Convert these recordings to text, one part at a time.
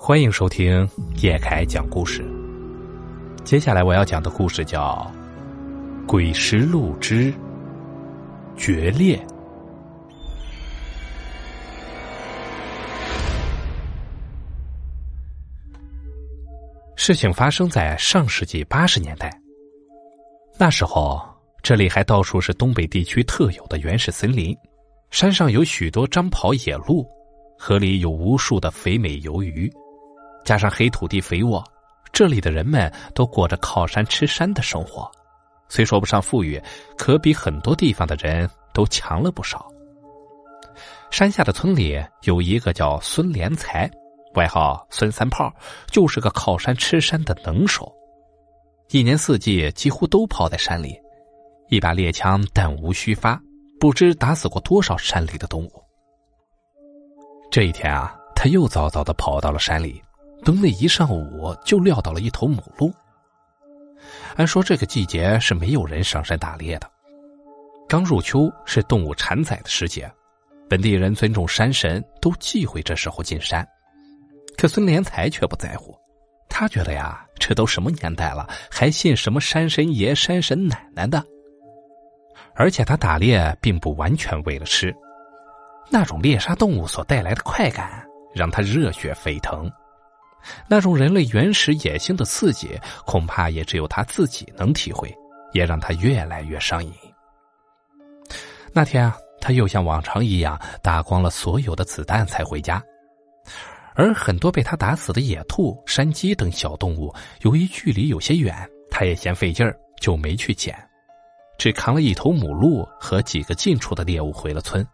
欢迎收听叶凯讲故事。接下来我要讲的故事叫《鬼石路之决裂》。事情发生在上世纪八十年代，那时候这里还到处是东北地区特有的原始森林，山上有许多张跑野鹿，河里有无数的肥美鱿鱼，加上黑土地肥沃，这里的人们都过着靠山吃山的生活，虽说不上富裕，可比很多地方的人都强了不少。山下的村里有一个叫孙连才。外号孙三炮，就是个靠山吃山的能手，一年四季几乎都泡在山里，一把猎枪弹无虚发，不知打死过多少山里的动物。这一天啊，他又早早的跑到了山里，蹲了一上午，就撂到了一头母鹿。按说这个季节是没有人上山打猎的，刚入秋是动物产崽的时节，本地人尊重山神，都忌讳这时候进山。可孙连才却不在乎，他觉得呀，这都什么年代了，还信什么山神爷、山神奶奶的？而且他打猎并不完全为了吃，那种猎杀动物所带来的快感让他热血沸腾，那种人类原始野性的刺激，恐怕也只有他自己能体会，也让他越来越上瘾。那天啊，他又像往常一样打光了所有的子弹才回家。而很多被他打死的野兔、山鸡等小动物，由于距离有些远，他也嫌费劲儿，就没去捡，只扛了一头母鹿和几个近处的猎物回了村。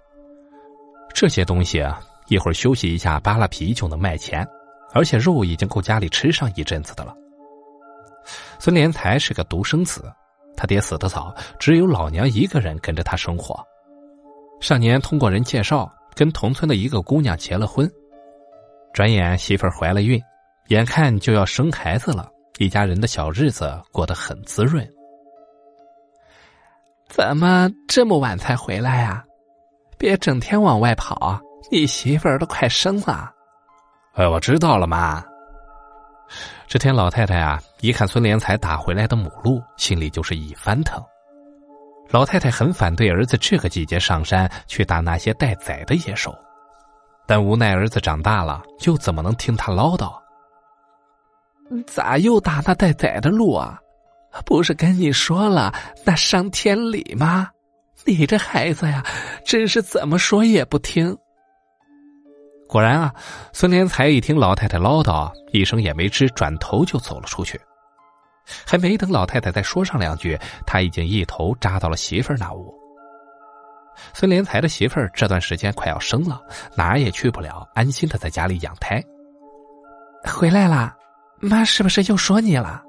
这些东西啊，一会儿休息一下扒拉皮就能卖钱，而且肉已经够家里吃上一阵子的了。孙连才是个独生子，他爹死得早，只有老娘一个人跟着他生活。上年通过人介绍，跟同村的一个姑娘结了婚。转眼媳妇儿怀了孕，眼看就要生孩子了，一家人的小日子过得很滋润。怎么这么晚才回来呀？别整天往外跑，你媳妇儿都快生了。哎，我知道了，妈。这天，老太太啊，一看孙连才打回来的母鹿，心里就是一翻腾。老太太很反对儿子这个季节上山去打那些待宰的野兽。但无奈儿子长大了，又怎么能听他唠叨？咋又打那待宰的鹿啊？不是跟你说了那伤天理吗？你这孩子呀，真是怎么说也不听。果然啊，孙连才一听老太太唠叨，一声也没吱，转头就走了出去。还没等老太太再说上两句，他已经一头扎到了媳妇儿那屋。孙连才的媳妇儿这段时间快要生了，哪也去不了，安心的在家里养胎。回来了，妈是不是又说你了？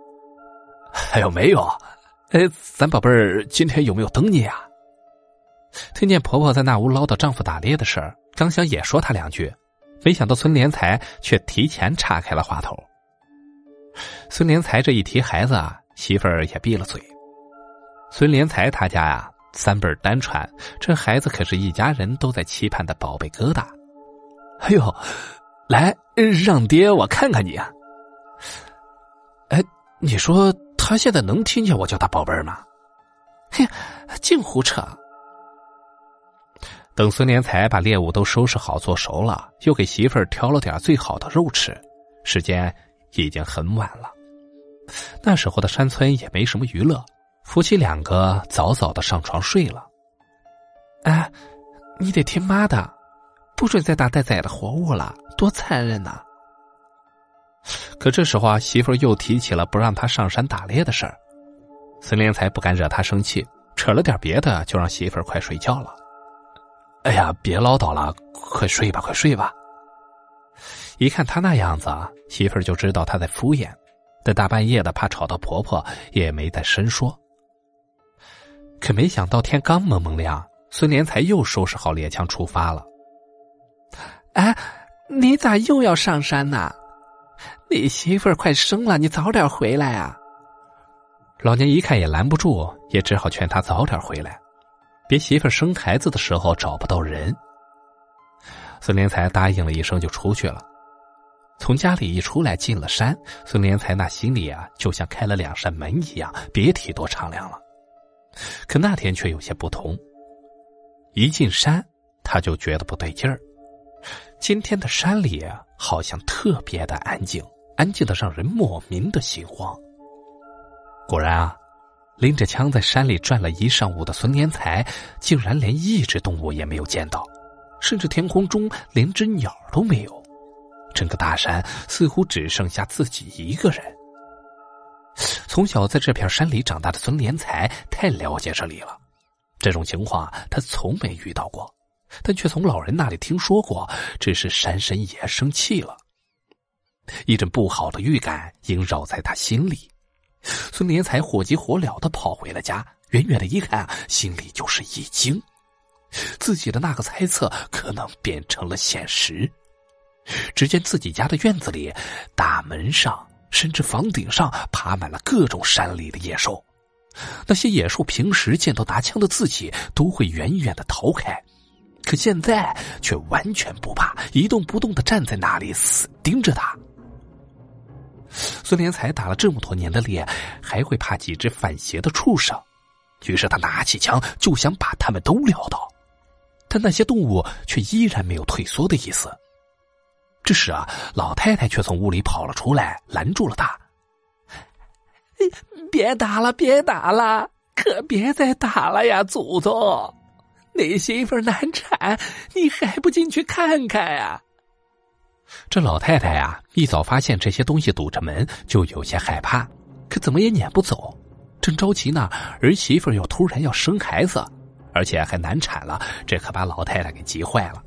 哎呦，没有，哎，咱宝贝儿今天有没有等你啊？听见婆婆在那屋唠叨丈夫打猎的事儿，刚想也说她两句，没想到孙连才却提前岔开了话头。孙连才这一提孩子啊，媳妇儿也闭了嘴。孙连才他家呀。三辈单传，这孩子可是一家人都在期盼的宝贝疙瘩。哎呦，来让爹我看看你啊！哎，你说他现在能听见我叫他宝贝儿吗？嘿，净胡扯！等孙连才把猎物都收拾好做熟了，又给媳妇儿挑了点最好的肉吃。时间已经很晚了，那时候的山村也没什么娱乐。夫妻两个早早的上床睡了。哎，你得听妈的，不准再打带崽的活物了，多残忍呐！可这时候啊，媳妇又提起了不让他上山打猎的事儿。孙连才不敢惹他生气，扯了点别的，就让媳妇儿快睡觉了。哎呀，别唠叨了，快睡吧，快睡吧。一看他那样子，媳妇儿就知道他在敷衍，这大半夜的怕吵到婆婆，也没再深说。可没想到，天刚蒙蒙亮，孙连才又收拾好猎枪出发了。哎，你咋又要上山呢？你媳妇儿快生了，你早点回来啊！老娘一看也拦不住，也只好劝他早点回来，别媳妇生孩子的时候找不到人。孙连才答应了一声，就出去了。从家里一出来，进了山，孙连才那心里啊，就像开了两扇门一样，别提多敞亮了。可那天却有些不同。一进山，他就觉得不对劲儿。今天的山里好像特别的安静，安静的让人莫名的心慌。果然啊，拎着枪在山里转了一上午的孙连才，竟然连一只动物也没有见到，甚至天空中连只鸟都没有。整个大山似乎只剩下自己一个人。从小在这片山里长大的孙连才太了解这里了，这种情况他从没遇到过，但却从老人那里听说过，只是山神爷生气了。一阵不好的预感萦绕在他心里，孙连才火急火燎的跑回了家，远远的一看，心里就是一惊，自己的那个猜测可能变成了现实。只见自己家的院子里，大门上甚至房顶上爬满了各种山里的野兽。那些野兽平时见到拿枪的自己，都会远远的逃开，可现在却完全不怕，一动不动的站在那里，死盯着他。孙连才打了这么多年的猎，还会怕几只反邪的畜生？于是他拿起枪就想把他们都撂倒，但那些动物却依然没有退缩的意思。这时啊，老太太却从屋里跑了出来，拦住了他。别打了，别打了，可别再打了呀，祖宗！你媳妇难产，你还不进去看看呀？这老太太呀，一早发现这些东西堵着门，就有些害怕，可怎么也撵不走。正着急呢，儿媳妇又突然要生孩子，而且还难产了，这可把老太太给急坏了。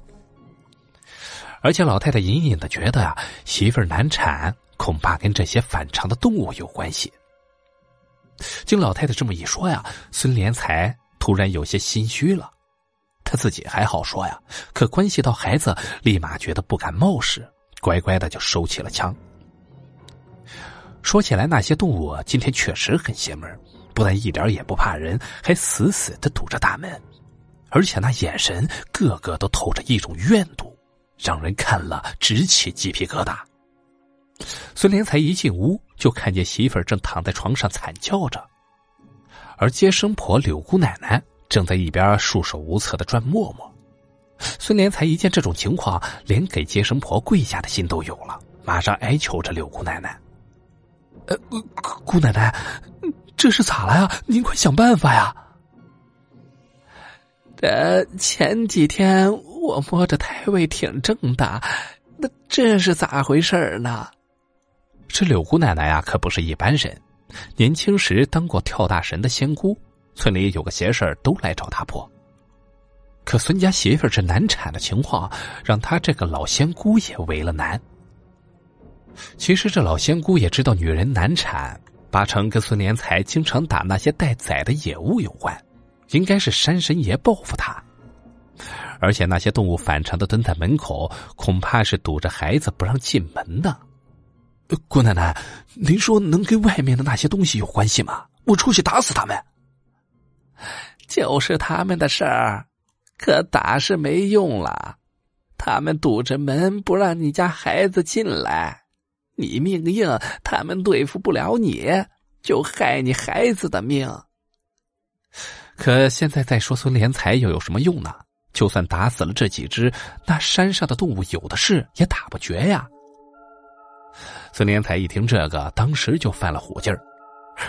而且老太太隐隐的觉得啊，媳妇难产恐怕跟这些反常的动物有关系。经老太太这么一说呀，孙连才突然有些心虚了。他自己还好说呀，可关系到孩子，立马觉得不敢冒失，乖乖的就收起了枪。说起来，那些动物今天确实很邪门，不但一点也不怕人，还死死的堵着大门，而且那眼神个个都透着一种怨毒。让人看了直起鸡皮疙瘩。孙连才一进屋，就看见媳妇儿正躺在床上惨叫着，而接生婆柳姑奶奶正在一边束手无策的转磨磨。孙连才一见这种情况，连给接生婆跪下的心都有了，马上哀求着柳姑奶奶：“呃，姑奶奶，这是咋了呀？您快想办法呀！”这前几天。我摸着胎位挺正的，那这是咋回事呢？这柳姑奶奶呀，可不是一般人。年轻时当过跳大神的仙姑，村里有个邪事都来找他破。可孙家媳妇这难产的情况，让他这个老仙姑也为了难。其实这老仙姑也知道，女人难产八成跟孙连才经常打那些待宰的野物有关，应该是山神爷报复他。而且那些动物反常的蹲在门口，恐怕是堵着孩子不让进门呢。姑奶奶，您说能跟外面的那些东西有关系吗？我出去打死他们。就是他们的事儿，可打是没用了。他们堵着门不让你家孩子进来，你命硬，他们对付不了你，就害你孩子的命。可现在再说孙连才又有什么用呢？就算打死了这几只，那山上的动物有的是，也打不绝呀。孙连才一听这个，当时就犯了虎劲儿。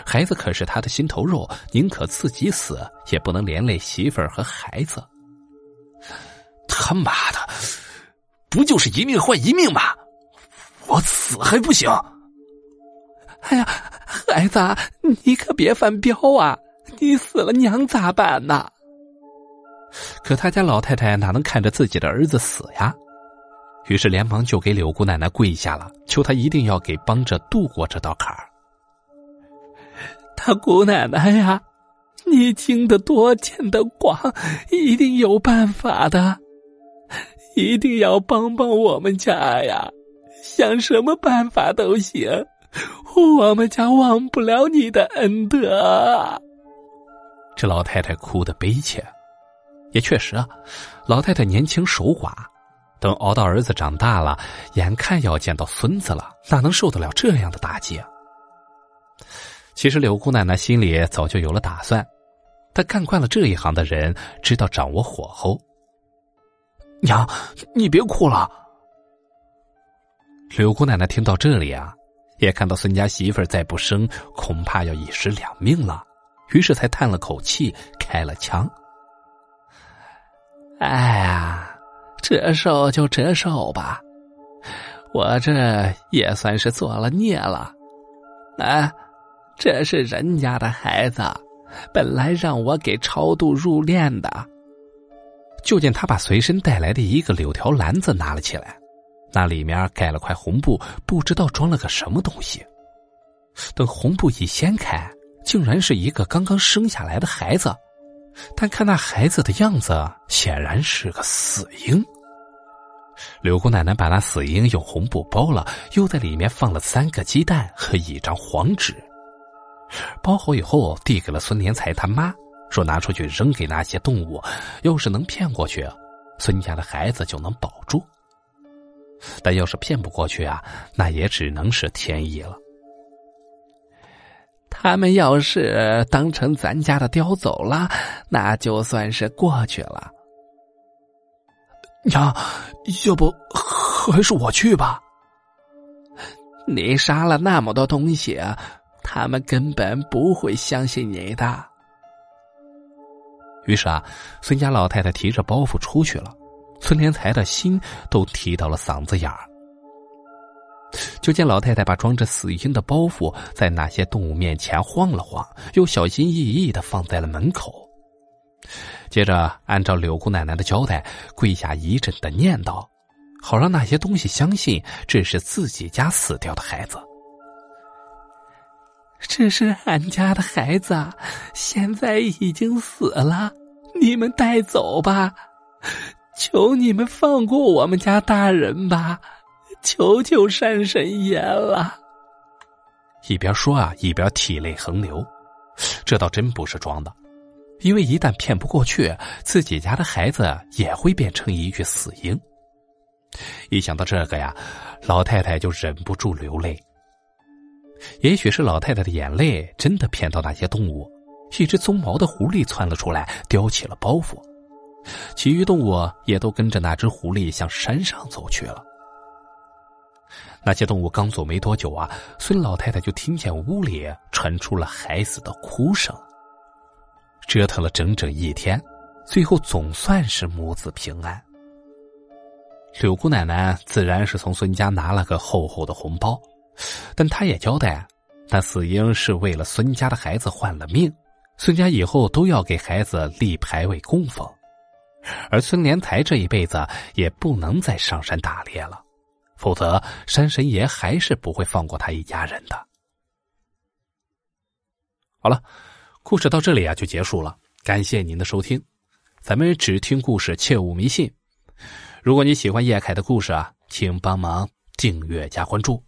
孩子可是他的心头肉，宁可自己死，也不能连累媳妇儿和孩子。他妈的，不就是一命换一命吗？我死还不行？哎呀，孩子，你可别犯彪啊！你死了，娘咋办呢？可他家老太太哪能看着自己的儿子死呀？于是连忙就给柳姑奶奶跪下了，求她一定要给帮着渡过这道坎儿。他姑奶奶呀，你经得多，见得广，一定有办法的，一定要帮帮我们家呀！想什么办法都行，我们家忘不了你的恩德。这老太太哭得悲切。也确实啊，老太太年轻守寡，等熬到儿子长大了，眼看要见到孙子了，哪能受得了这样的打击啊？其实柳姑奶奶心里早就有了打算，她干惯了这一行的人，知道掌握火候。娘，你别哭了。柳姑奶奶听到这里啊，也看到孙家媳妇再不生，恐怕要一尸两命了，于是才叹了口气，开了枪。哎呀！折寿就折寿吧，我这也算是做了孽了。哎，这是人家的孩子，本来让我给超度入殓的。就见他把随身带来的一个柳条篮子拿了起来，那里面盖了块红布，不知道装了个什么东西。等红布一掀开，竟然是一个刚刚生下来的孩子。但看那孩子的样子，显然是个死婴。柳姑奶奶把那死婴用红布包了，又在里面放了三个鸡蛋和一张黄纸。包好以后，递给了孙连才他妈，说拿出去扔给那些动物，要是能骗过去，孙家的孩子就能保住。但要是骗不过去啊，那也只能是天意了。他们要是当成咱家的叼走了，那就算是过去了。娘，要不还是我去吧。你杀了那么多东西，他们根本不会相信你的。于是啊，孙家老太太提着包袱出去了，孙连才的心都提到了嗓子眼儿。就见老太太把装着死婴的包袱在那些动物面前晃了晃，又小心翼翼的放在了门口。接着按照柳姑奶奶的交代，跪下一阵的念叨，好让那些东西相信这是自己家死掉的孩子。这是俺家的孩子，现在已经死了，你们带走吧，求你们放过我们家大人吧。求求山神爷了！一边说啊，一边涕泪横流。这倒真不是装的，因为一旦骗不过去，自己家的孩子也会变成一具死婴。一想到这个呀，老太太就忍不住流泪。也许是老太太的眼泪真的骗到那些动物，一只鬃毛的狐狸窜了出来，叼起了包袱，其余动物也都跟着那只狐狸向山上走去了。那些动物刚走没多久啊，孙老太太就听见屋里传出了孩子的哭声。折腾了整整一天，最后总算是母子平安。柳姑奶奶自然是从孙家拿了个厚厚的红包，但他也交代，那死婴是为了孙家的孩子换了命，孙家以后都要给孩子立牌位供奉，而孙连才这一辈子也不能再上山打猎了。否则，山神爷还是不会放过他一家人的。好了，故事到这里啊就结束了。感谢您的收听，咱们只听故事，切勿迷信。如果你喜欢叶凯的故事啊，请帮忙订阅加关注。